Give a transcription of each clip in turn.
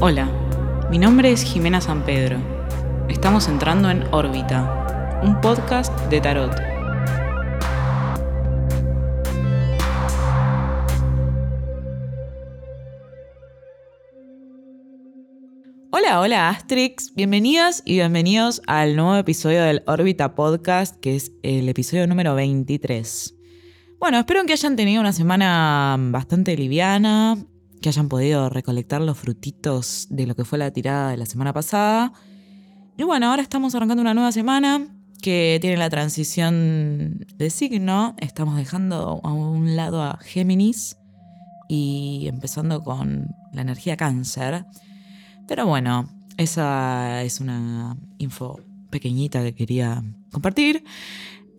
Hola, mi nombre es Jimena San Pedro. Estamos entrando en órbita, un podcast de tarot. Hola, hola Astrix, bienvenidas y bienvenidos al nuevo episodio del Órbita Podcast, que es el episodio número 23. Bueno, espero que hayan tenido una semana bastante liviana, que hayan podido recolectar los frutitos de lo que fue la tirada de la semana pasada. Y bueno, ahora estamos arrancando una nueva semana que tiene la transición de signo. Estamos dejando a un lado a Géminis y empezando con la energía cáncer. Pero bueno, esa es una info pequeñita que quería compartir.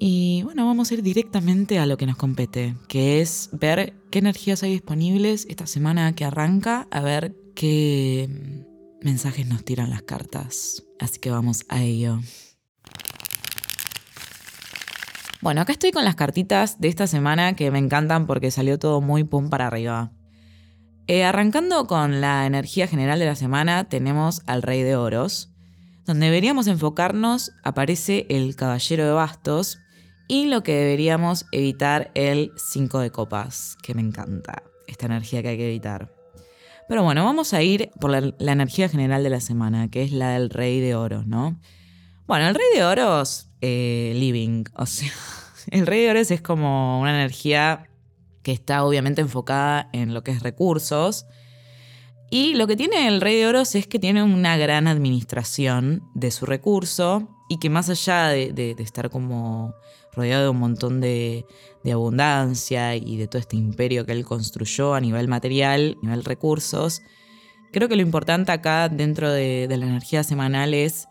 Y bueno, vamos a ir directamente a lo que nos compete, que es ver qué energías hay disponibles esta semana que arranca, a ver qué mensajes nos tiran las cartas. Así que vamos a ello. Bueno, acá estoy con las cartitas de esta semana que me encantan porque salió todo muy pum para arriba. Eh, arrancando con la energía general de la semana, tenemos al Rey de Oros. Donde deberíamos enfocarnos aparece el Caballero de Bastos, y lo que deberíamos evitar el 5 de copas, que me encanta, esta energía que hay que evitar. Pero bueno, vamos a ir por la, energía general de la semana, que es la del rey de oros, ¿no? Bueno, el rey de oros, eh, living, o sea, el rey de oros es como una energía que está obviamente enfocada en lo que es recursos. Y lo que tiene el rey de oros es que tiene una gran administración de su recurso y que más allá de estar como rodeado de un montón de, abundancia y de todo este imperio que él construyó a nivel material, a nivel recursos. Creo que lo importante acá dentro de, de la energía semanal es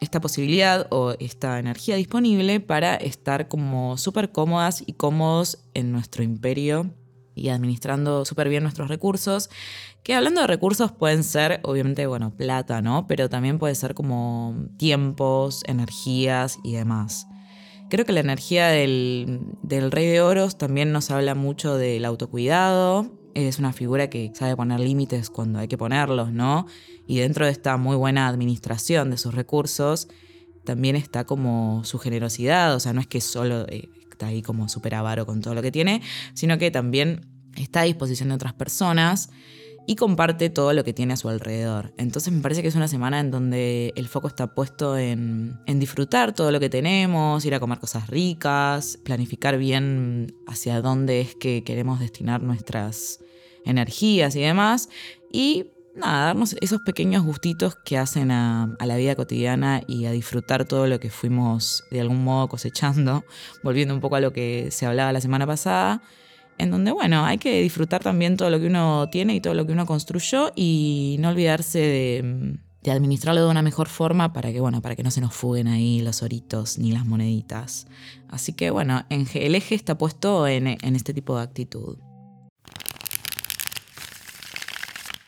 esta posibilidad o esta energía disponible para estar como súper cómodas y cómodos en nuestro imperio y administrando súper bien nuestros recursos, que hablando de recursos pueden ser, obviamente, bueno, plata, ¿no? Pero también puede ser como tiempos, energías y demás. Creo que la energía del, Rey de Oros también nos habla mucho del autocuidado. Es una figura que sabe poner límites cuando hay que ponerlos, ¿no? Y dentro de esta muy buena administración de sus recursos, también está como su generosidad. O sea, no es que solo eh, está ahí como súper avaro con todo lo que tiene, sino que también está a disposición de otras personas y comparte todo lo que tiene a su alrededor. Entonces me parece que es una semana en donde el foco está puesto en, disfrutar todo lo que tenemos, ir a comer cosas ricas, planificar bien hacia dónde es que queremos destinar nuestras energías y demás. Y nada, darnos esos pequeños gustitos que hacen a, a, la vida cotidiana y a disfrutar todo lo que fuimos de algún modo cosechando, volviendo un poco a lo que se hablaba la semana pasada en donde, bueno, hay que disfrutar también todo lo que uno tiene y todo lo que uno construyó y no olvidarse de, administrarlo de una mejor forma para que, bueno, para que no se nos fuguen ahí los oritos ni las moneditas. Así que, bueno, el eje está puesto en, en este tipo de actitud.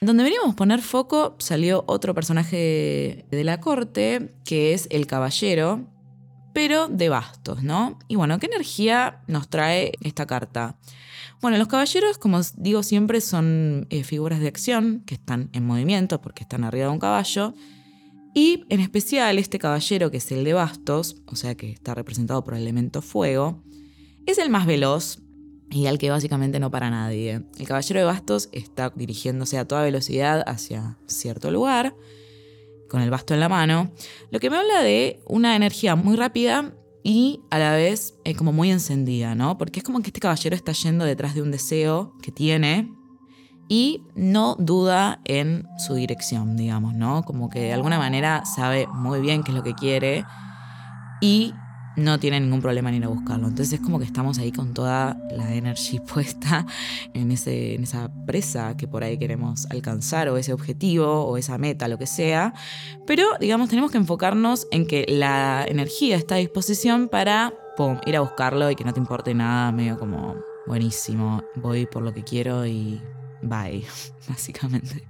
Donde deberíamos poner foco salió otro personaje de la corte, que es el caballero, pero de bastos, ¿no? Y bueno, ¿qué energía nos trae esta carta? Bueno, los caballeros, como digo siempre, son eh, figuras de acción que están en movimiento porque están arriba de un caballo. Y en especial este caballero, que es el de bastos, o sea que está representado por el elemento fuego, es el más veloz y al que básicamente no para nadie. El caballero de bastos está dirigiéndose a toda velocidad hacia cierto lugar, con el basto en la mano, lo que me habla de una energía muy rápida y a la vez eh, como muy encendida, ¿no? Porque es como que este caballero está yendo detrás de un deseo que tiene y no duda en su dirección, digamos, ¿no? Como que de alguna manera sabe muy bien qué es lo que quiere y no tiene ningún problema en ir a buscarlo. Entonces es como que estamos ahí con toda la energía puesta en, ese, en esa presa que por ahí queremos alcanzar o ese objetivo o esa meta, lo que sea. Pero digamos, tenemos que enfocarnos en que la energía está a disposición para ir a buscarlo y que no te importe nada, medio como buenísimo, voy por lo que quiero y bye, básicamente.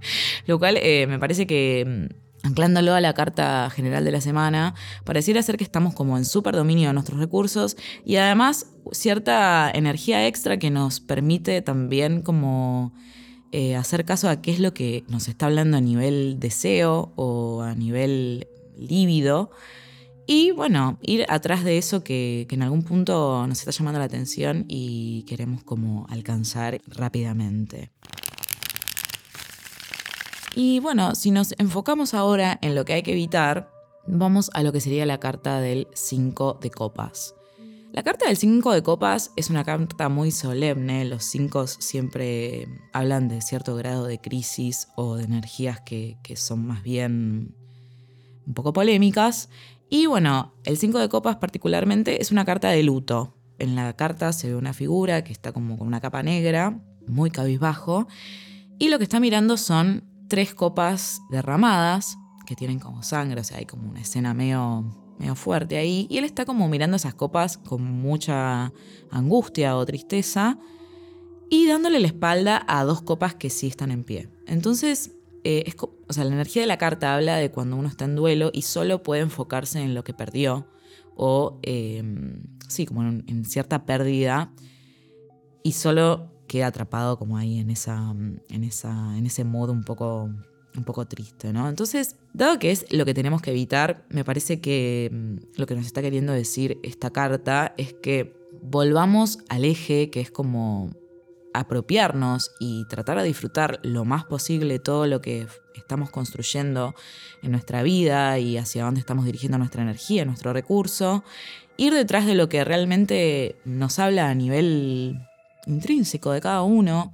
Lo cual eh, me parece que mm, anclándolo a la carta general de la semana, pareciera ser que estamos como en súper dominio de nuestros recursos y además cierta energía extra que nos permite también como eh, hacer caso a qué es lo que nos está hablando a nivel deseo o a nivel líbido. Y bueno, ir atrás de eso que, que, en algún punto nos está llamando la atención y queremos como alcanzar rápidamente. Y bueno, si nos enfocamos ahora en lo que hay que evitar, vamos a lo que sería la carta del 5 de copas. La carta del 5 de copas es una carta muy solemne, los 5 siempre hablan de cierto grado de crisis o de energías que, son más bien un poco polémicas. Y bueno, el 5 de copas particularmente es una carta de luto. En la carta se ve una figura que está como con una capa negra, muy cabizbajo, y lo que está mirando son tres copas derramadas que tienen como sangre, o sea, hay como una escena medio medio fuerte ahí, y él está como mirando esas copas con mucha angustia o tristeza y dándole la espalda a dos copas que sí están en pie. Entonces, eh, o sea, la energía de la carta habla de cuando uno está en duelo y solo puede enfocarse en lo que perdió o, em, sí, como en, cierta pérdida y solo queda atrapado como ahí en, esa, en, esa, en ese modo un poco un poco triste, ¿no? Entonces, dado que es lo que tenemos que evitar, me parece que mm, lo que nos está queriendo decir esta carta es que volvamos al eje que es como apropiarnos y tratar de disfrutar lo más posible todo lo que estamos construyendo en nuestra vida y hacia dónde estamos dirigiendo nuestra energía, nuestro recurso, ir detrás de lo que realmente nos habla a nivel intrínseco de cada uno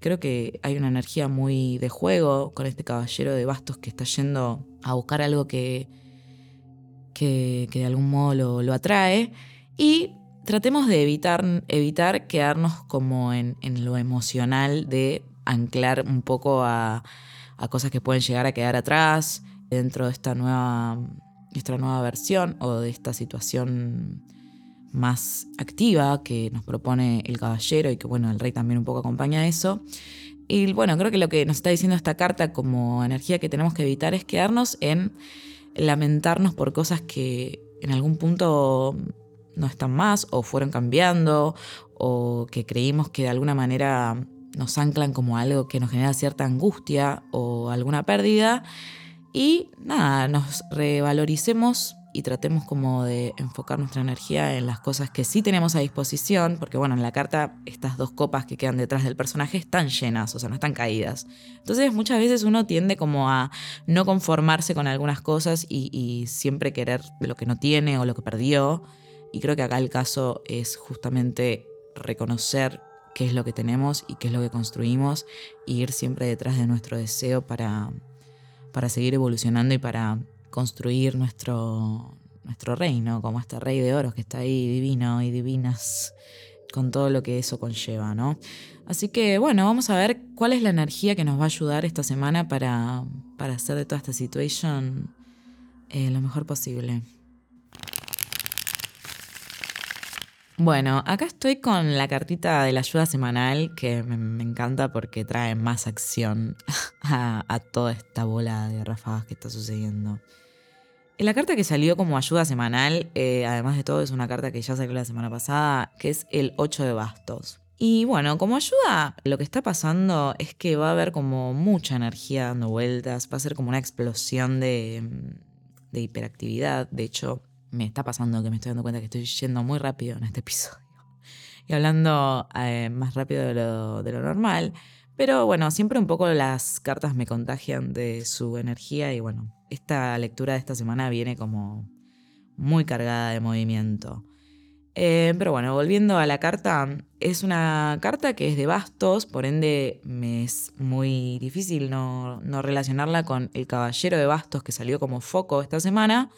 Creo que hay una energía muy de juego con este caballero de bastos que está yendo a buscar algo que, que, de algún modo lo, atrae. Y tratemos de evitar, evitar quedarnos como en, lo emocional de anclar un poco a, a, cosas que pueden llegar a quedar atrás dentro de esta nueva, esta nueva versión o de esta situación más activa que nos propone el caballero y que bueno, el rey también un poco acompaña eso. Y bueno, creo que lo que nos está diciendo esta carta como energía que tenemos que evitar es quedarnos en lamentarnos por cosas que en algún punto no están más o fueron cambiando o que creímos que de alguna manera nos anclan como algo que nos genera cierta angustia o alguna pérdida. Y nada, nos revaloricemos y tratemos como de enfocar nuestra energía en las cosas que sí tenemos a disposición, porque bueno, en la carta estas dos copas que quedan detrás del personaje están llenas, o sea, no están caídas. Entonces muchas veces uno tiende como a no conformarse con algunas cosas y, siempre querer lo que no tiene o lo que perdió. Y creo que acá el caso es justamente reconocer qué es lo que tenemos y qué es lo que construimos e ir siempre detrás de nuestro deseo para, para seguir evolucionando y para construir nuestro, nuestro reino, como este rey de oros que está ahí divino y divinas, con todo lo que eso conlleva, ¿no? Así que bueno, vamos a ver cuál es la energía que nos va a ayudar esta semana para, para hacer de toda esta situación eh, lo mejor posible. Bueno, acá estoy con la cartita de la ayuda semanal que me, encanta porque trae más acción a, toda esta bola de ráfagas que está sucediendo. La carta que salió como ayuda semanal, eh, además de todo, es una carta que ya salió la semana pasada, que es el 8 de bastos. Y bueno, como ayuda, lo que está pasando es que va a haber como mucha energía dando vueltas, va a ser como una explosión de, hiperactividad. De hecho, me está pasando que me estoy dando cuenta que estoy yendo muy rápido en este episodio. Y hablando eh, más rápido de lo, normal. Pero bueno, siempre un poco las cartas me contagian de su energía y bueno, esta lectura de esta semana viene como muy cargada de movimiento. Eh, pero bueno, volviendo a la carta, es una carta que es de bastos, por ende me es muy difícil no, no relacionarla con el caballero de bastos que salió como foco esta semana,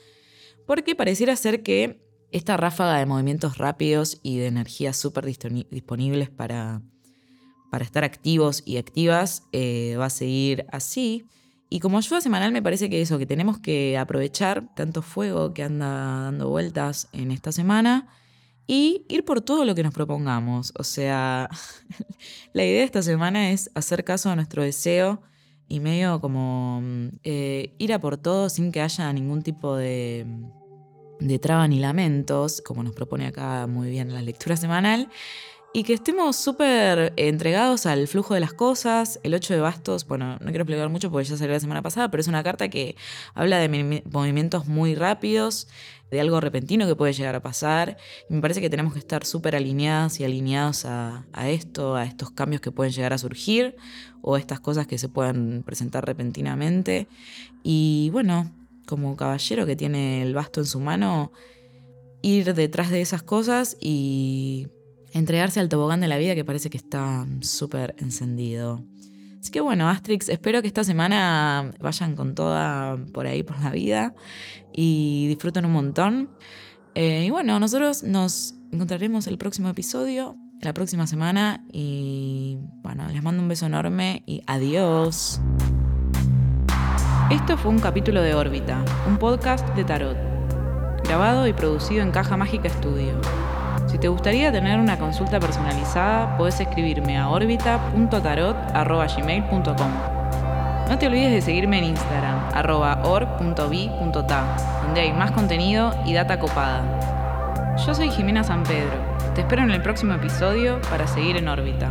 porque pareciera ser que esta ráfaga de movimientos rápidos y de energías súper disponibles para para estar activos y activas eh, va a seguir así. Y como ayuda semanal me parece que eso, que tenemos que aprovechar tanto fuego que anda dando vueltas en esta semana y ir por todo lo que nos propongamos. O sea, la idea de esta semana es hacer caso a nuestro deseo y medio como eh, ir a por todo sin que haya ningún tipo de, de traba ni lamentos, como nos propone acá muy bien la lectura semanal. Y que estemos súper entregados al flujo de las cosas. El 8 de bastos, bueno, no quiero explicar mucho porque ya salió la semana pasada, pero es una carta que habla de movimientos muy rápidos, de algo repentino que puede llegar a pasar. Y me parece que tenemos que estar súper alineadas y alineados a, esto, a estos cambios que pueden llegar a surgir o estas cosas que se pueden presentar repentinamente. Y bueno, como caballero que tiene el basto en su mano, ir detrás de esas cosas y entregarse al tobogán de la vida que parece que está súper encendido. Así que bueno, Astrix, espero que esta semana vayan con toda por ahí por la vida y disfruten un montón. Eh, y bueno, nosotros nos encontraremos el próximo episodio, la próxima semana y bueno, les mando un beso enorme y adiós. Esto fue un capítulo de Órbita, un podcast de tarot, grabado y producido en Caja Mágica Studio. Si te gustaría tener una consulta personalizada, puedes escribirme a orbita.tarot.gmail.com. No te olvides de seguirme en Instagram, arroba donde hay más contenido y data copada. Yo soy Jimena San Pedro. Te espero en el próximo episodio para seguir en órbita.